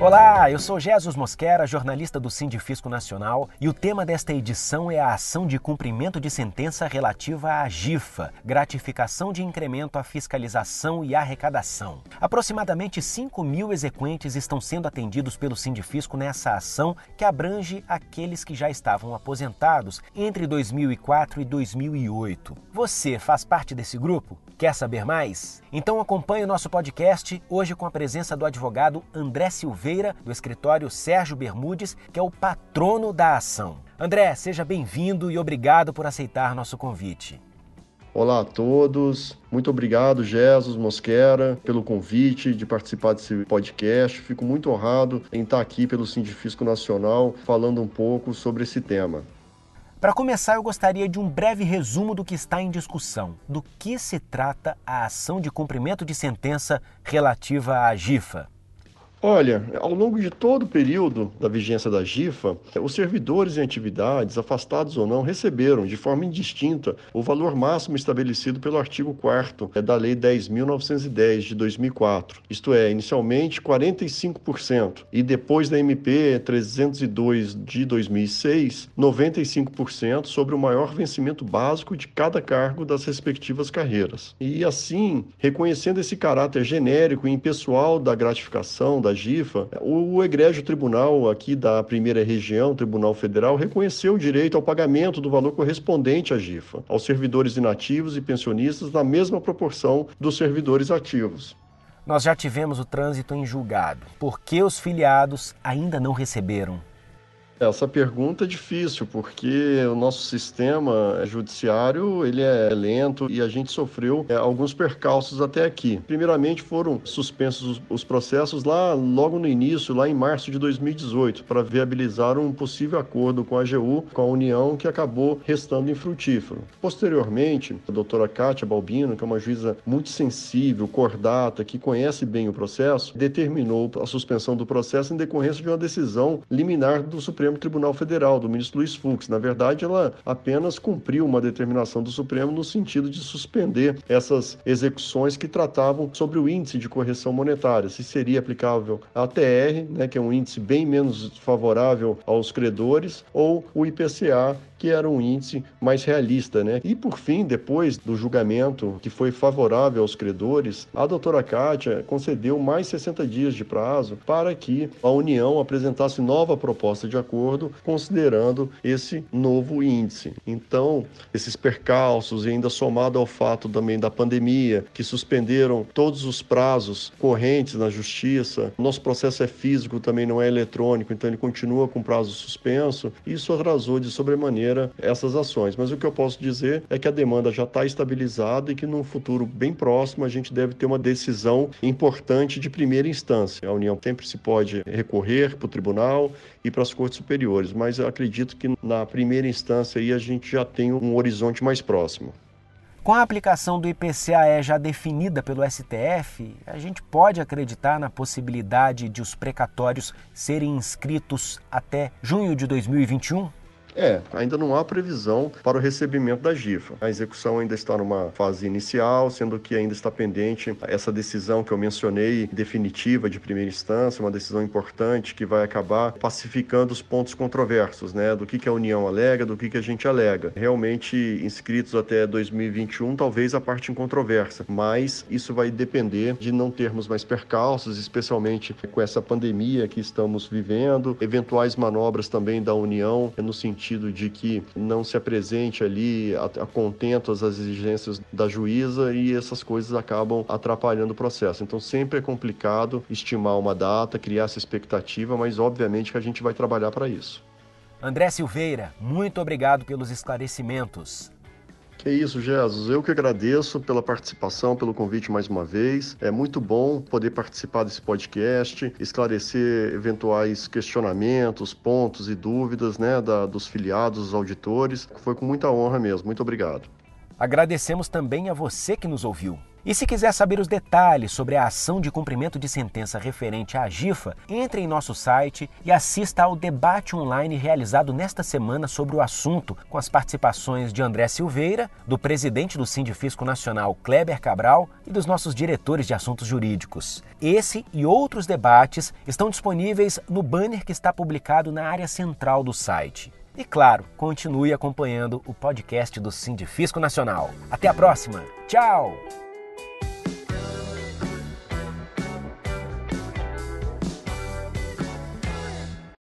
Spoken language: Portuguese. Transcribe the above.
Olá, eu sou Jesus Mosquera, jornalista do Sindifisco Nacional, e o tema desta edição é a ação de cumprimento de sentença relativa à GIFA, gratificação de incremento à fiscalização e arrecadação. Aproximadamente 5 mil exequentes estão sendo atendidos pelo Sindifisco nessa ação que abrange aqueles que já estavam aposentados entre 2004 e 2008. Você faz parte desse grupo? Quer saber mais? Então acompanhe o nosso podcast hoje com a presença do advogado André Silveira, do escritório Sérgio Bermudes, que é o patrono da ação. André, seja bem-vindo e obrigado por aceitar nosso convite. Olá a todos, muito obrigado, Jesus Mosquera, pelo convite de participar desse podcast. Fico muito honrado em estar aqui pelo Sindifisco Nacional falando um pouco sobre esse tema. Para começar, eu gostaria de um breve resumo do que está em discussão. Do que se trata a ação de cumprimento de sentença relativa à GIFA? Olha, ao longo de todo o período da vigência da GIFA, os servidores em atividades, afastados ou não, receberam de forma indistinta o valor máximo estabelecido pelo artigo 4 da Lei 10.910 de 2004, isto é, inicialmente 45% e depois da MP 302 de 2006, 95% sobre o maior vencimento básico de cada cargo das respectivas carreiras. E assim, reconhecendo esse caráter genérico e impessoal da gratificação, da da GIFA, o egrégio tribunal aqui da primeira região, Tribunal Federal, reconheceu o direito ao pagamento do valor correspondente à GIFA aos servidores inativos e pensionistas na mesma proporção dos servidores ativos. Nós já tivemos o trânsito em julgado. Por que os filiados ainda não receberam? Essa pergunta é difícil, porque o nosso sistema judiciário ele é lento e a gente sofreu é, alguns percalços até aqui. Primeiramente, foram suspensos os processos lá logo no início, lá em março de 2018, para viabilizar um possível acordo com a AGU, com a União, que acabou restando infrutífero. Posteriormente, a doutora Kátia Balbino, que é uma juíza muito sensível, cordata, que conhece bem o processo, determinou a suspensão do processo em decorrência de uma decisão liminar do Supremo Supremo Tribunal Federal, do ministro Luiz Fux. Na verdade, ela apenas cumpriu uma determinação do Supremo no sentido de suspender essas execuções que tratavam sobre o índice de correção monetária, se seria aplicável a TR, né, que é um índice bem menos favorável aos credores, ou o IPCA, que era um índice mais realista, né? E por fim, depois do julgamento que foi favorável aos credores, a doutora Kátia concedeu mais 60 dias de prazo para que a União apresentasse nova proposta de acordo, considerando esse novo índice. Então, esses percalços e ainda somado ao fato também da pandemia, que suspenderam todos os prazos correntes na justiça, nosso processo é físico, também não é eletrônico, então ele continua com prazo suspenso, isso atrasou de sobremaneira maneira essas ações. Mas o que eu posso dizer é que a demanda já está estabilizada e que num futuro bem próximo a gente deve ter uma decisão importante de primeira instância. A União sempre se pode recorrer para o tribunal e para as cortes superiores, mas eu acredito que na primeira instância aí a gente já tem um horizonte mais próximo. Com a aplicação do IPCAE já definida pelo STF, a gente pode acreditar na possibilidade de os precatórios serem inscritos até junho de 2021? É, ainda não há previsão para o recebimento da GIFA. A execução ainda está numa fase inicial, sendo que ainda está pendente essa decisão que eu mencionei, definitiva de primeira instância, uma decisão importante que vai acabar pacificando os pontos controversos, né? Do que, que a União alega, do que, que a gente alega. Realmente inscritos até 2021, talvez a parte em controvérsia, mas isso vai depender de não termos mais percalços, especialmente com essa pandemia que estamos vivendo, eventuais manobras também da União no sentido sentido de que não se apresente ali a, contento as exigências da juíza e essas coisas acabam atrapalhando o processo. Então sempre é complicado estimar uma data, criar essa expectativa, mas obviamente que a gente vai trabalhar para isso. André Silveira, muito obrigado pelos esclarecimentos. Que isso, Jesus. Eu que agradeço pela participação, pelo convite mais uma vez. É muito bom poder participar desse podcast, esclarecer eventuais questionamentos, pontos e dúvidas né, da, dos filiados, dos auditores. Foi com muita honra mesmo. Muito obrigado. Agradecemos também a você que nos ouviu. E se quiser saber os detalhes sobre a ação de cumprimento de sentença referente à GIFA, entre em nosso site e assista ao debate online realizado nesta semana sobre o assunto, com as participações de André Silveira, do presidente do Sindifisco Nacional Kleber Cabral e dos nossos diretores de assuntos jurídicos. Esse e outros debates estão disponíveis no banner que está publicado na área central do site. E claro, continue acompanhando o podcast do Sindifisco Nacional. Até a próxima. Tchau!